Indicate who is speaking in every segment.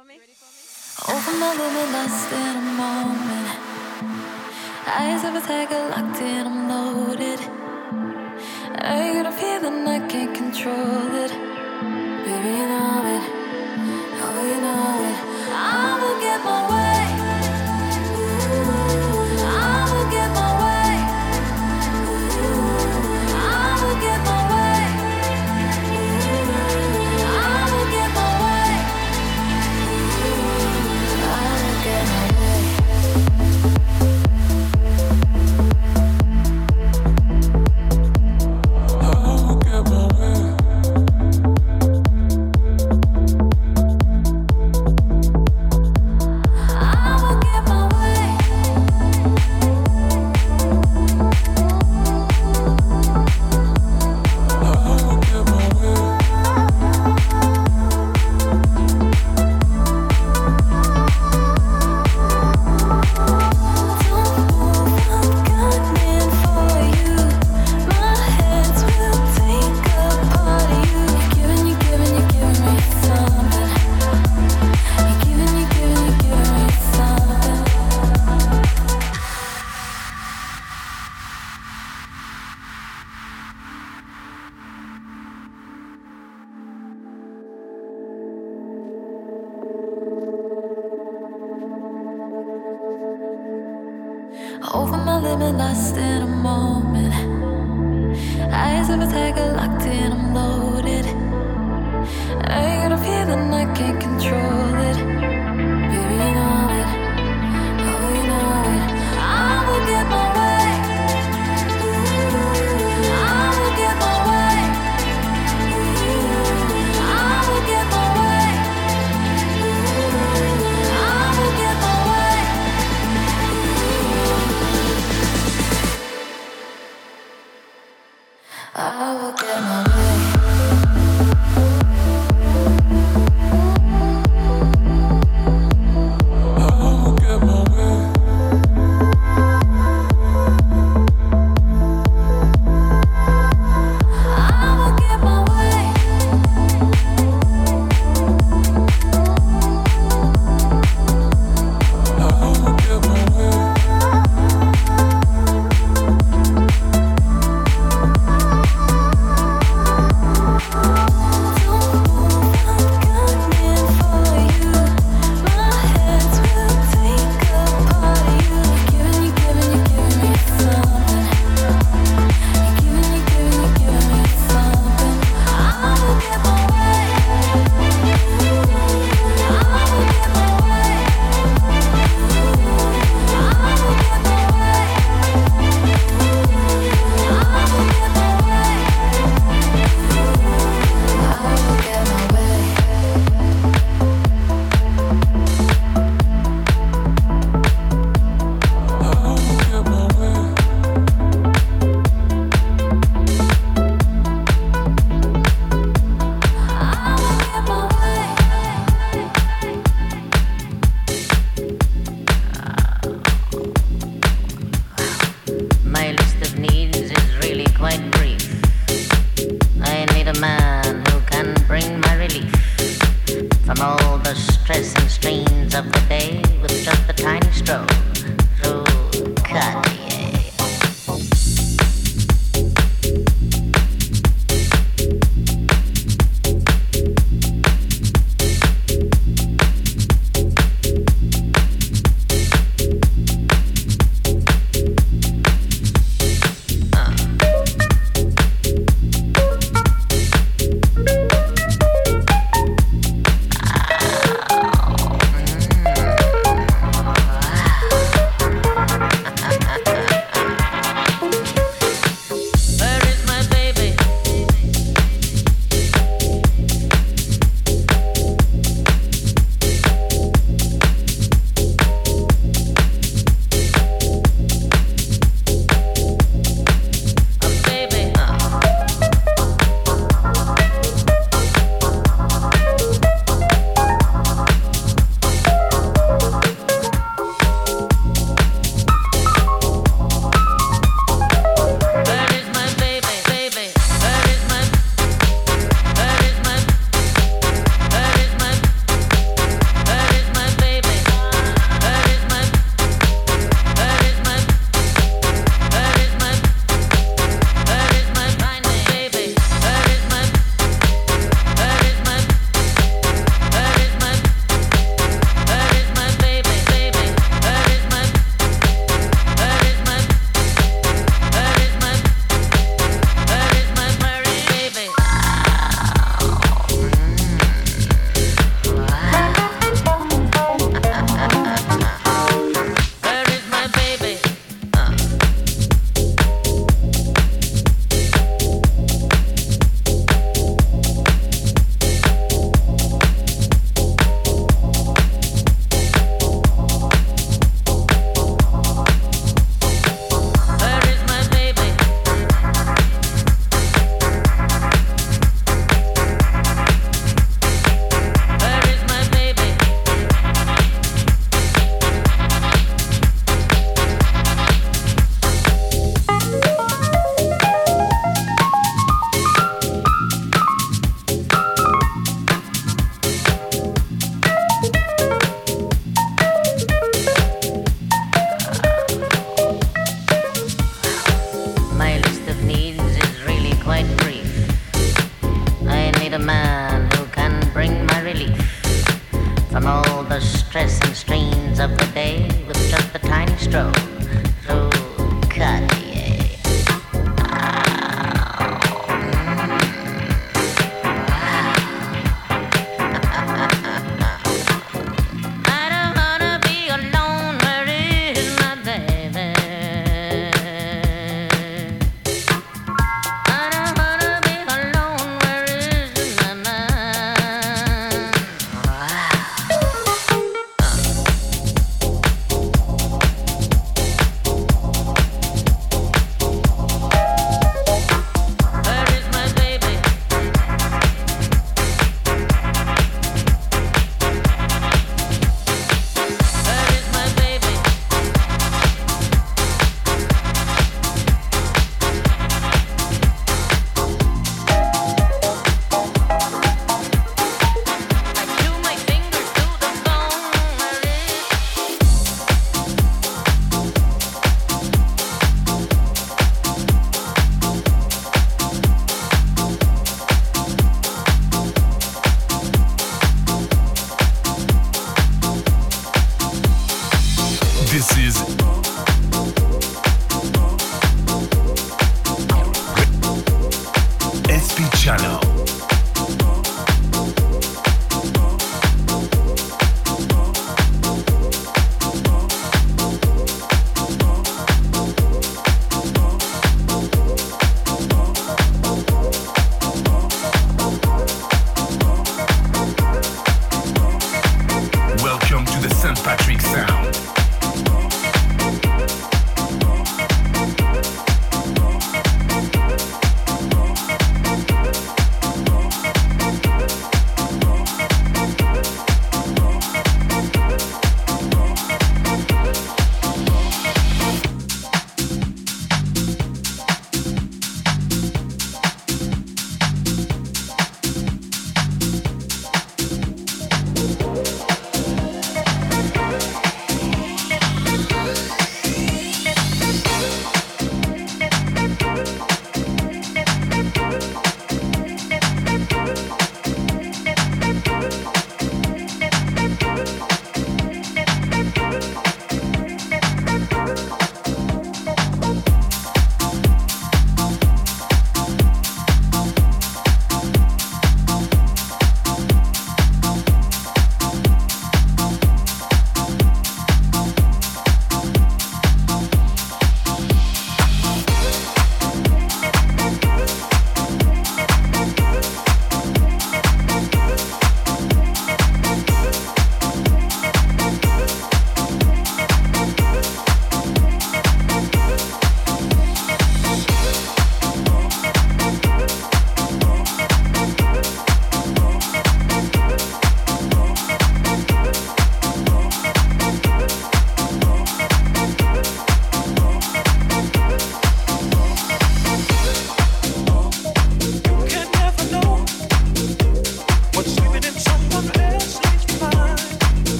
Speaker 1: Open me? Over my woman, in a moment. Eyes of a tiger locked in, I'm loaded. I got a feeling I can't control it. Baby, you know it. Oh, you know it. I will get my way.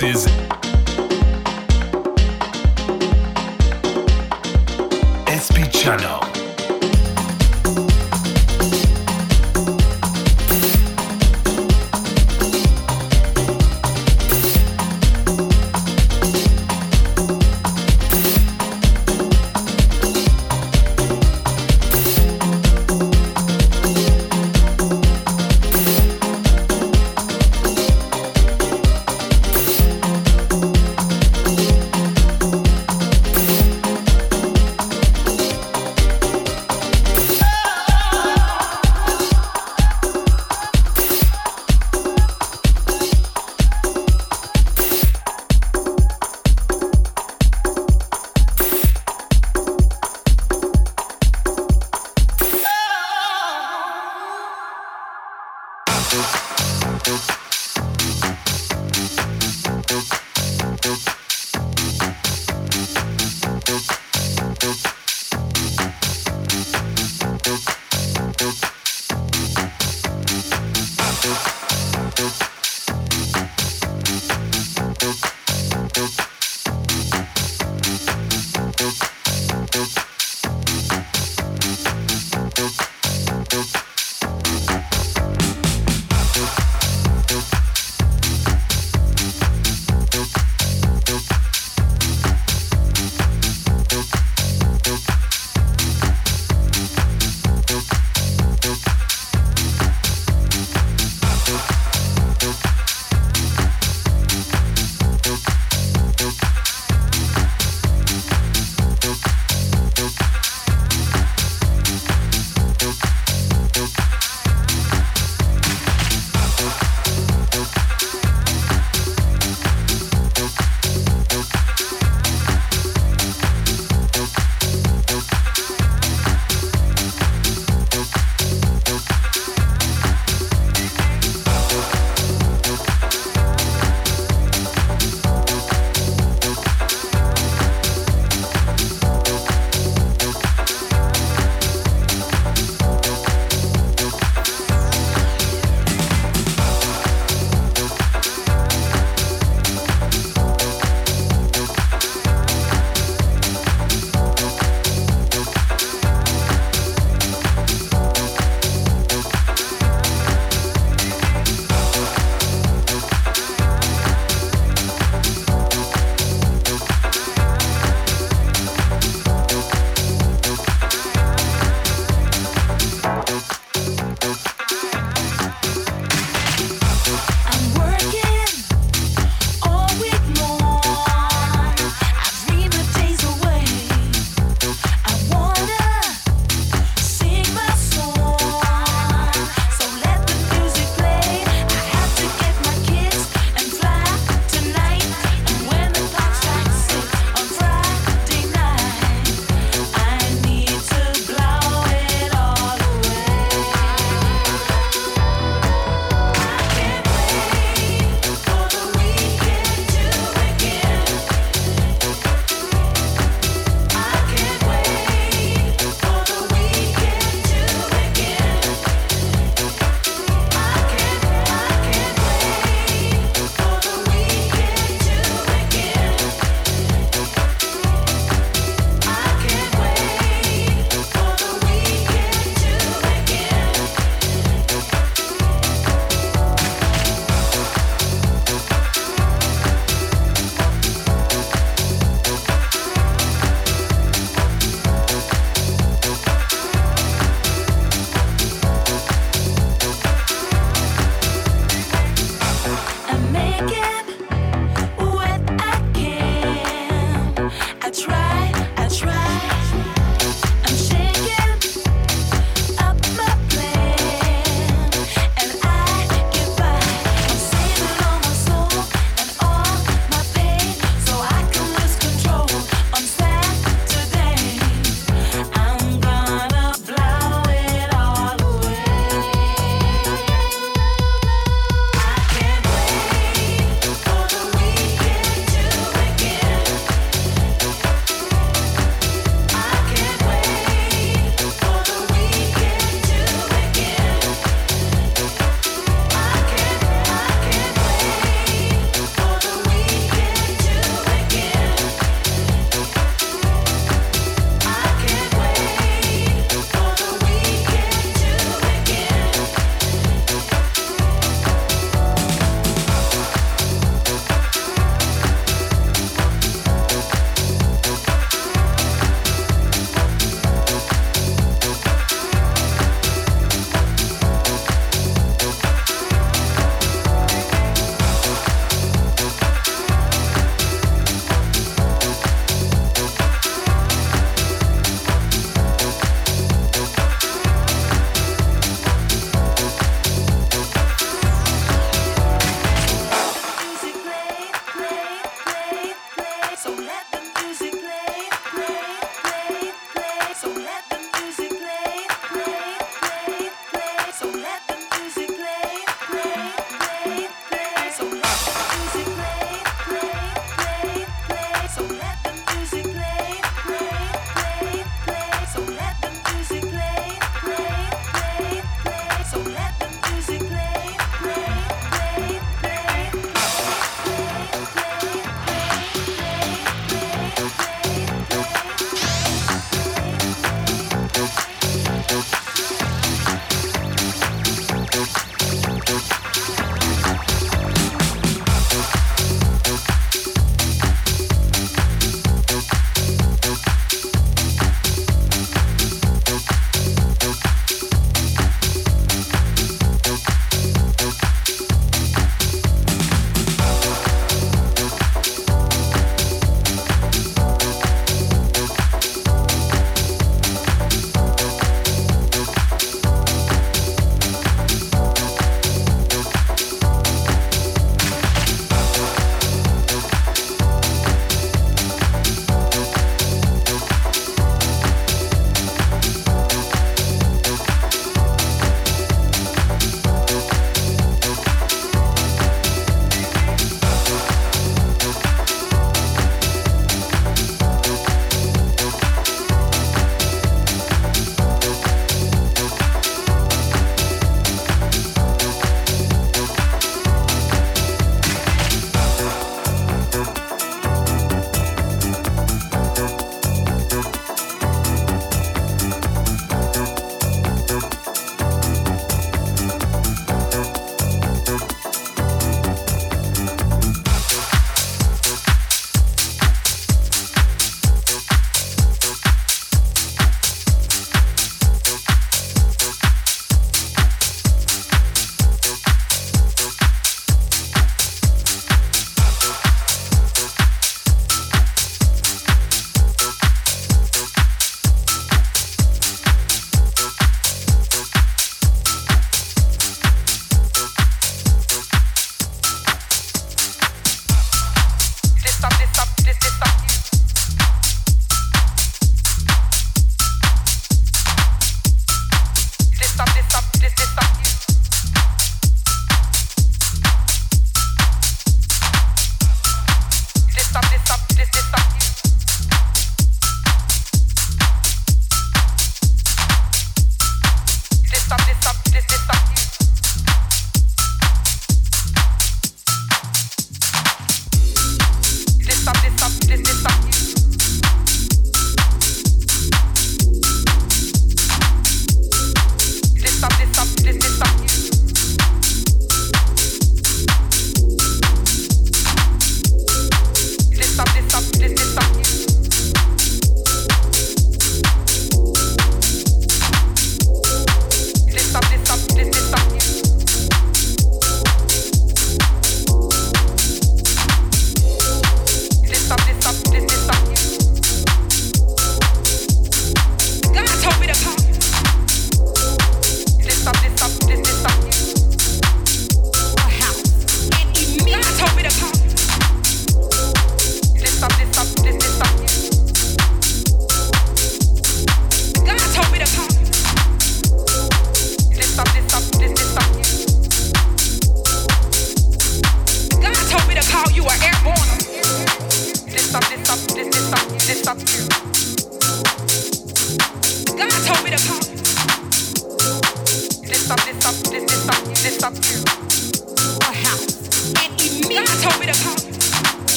Speaker 1: voices. SP Channel.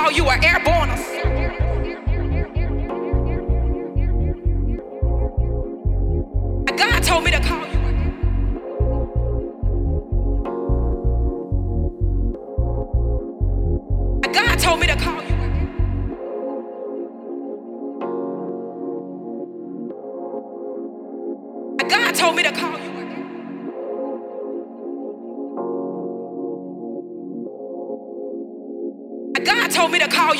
Speaker 1: call you an airborne.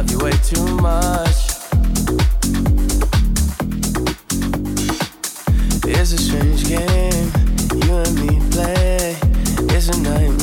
Speaker 2: love you way too much. It's a strange game you and me play. It's a
Speaker 3: nightmare.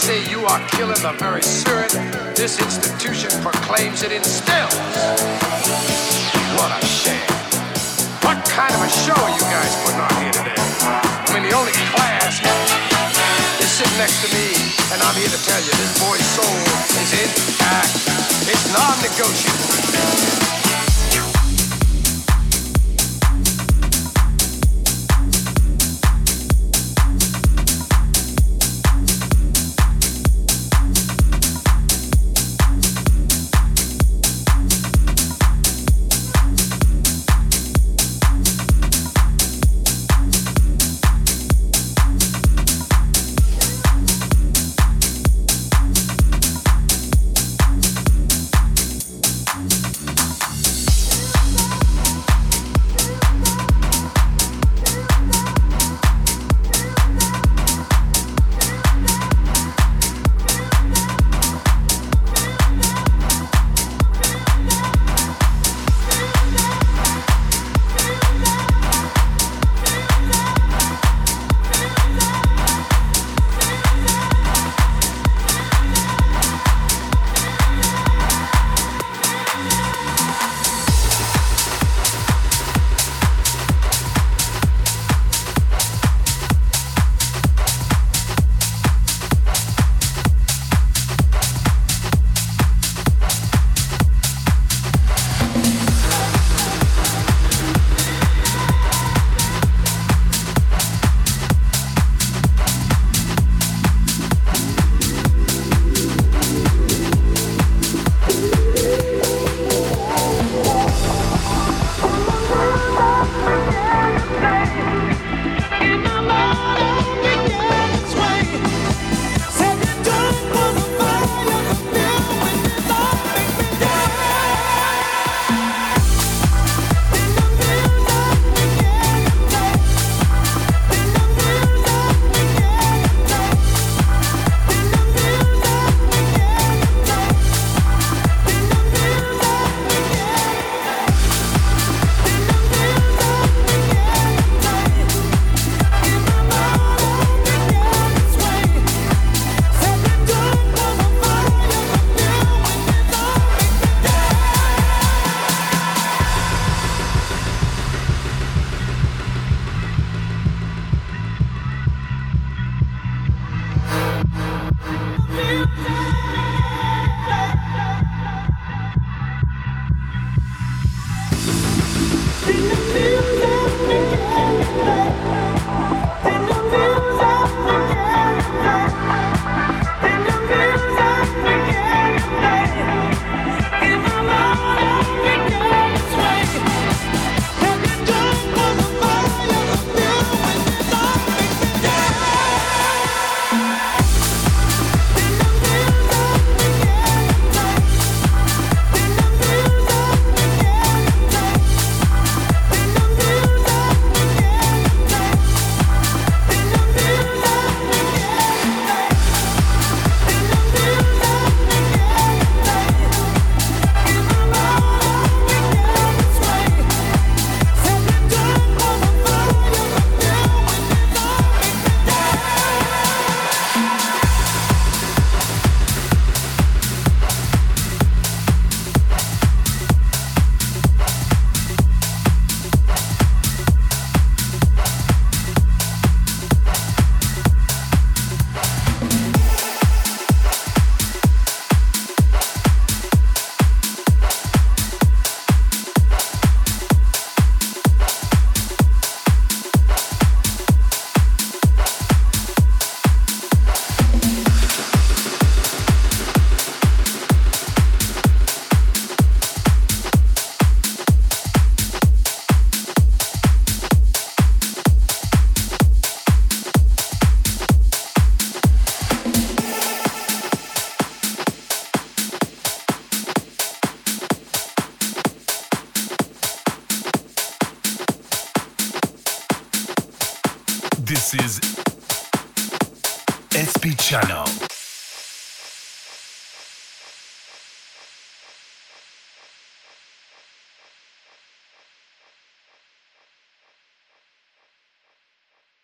Speaker 3: Say you are killing the very spirit this institution proclaims it instills. What a shame. What kind of a show are you guys putting on here today? I mean, the only class is sitting next to me, and I'm here to tell you this boy's soul is intact. It's non-negotiable.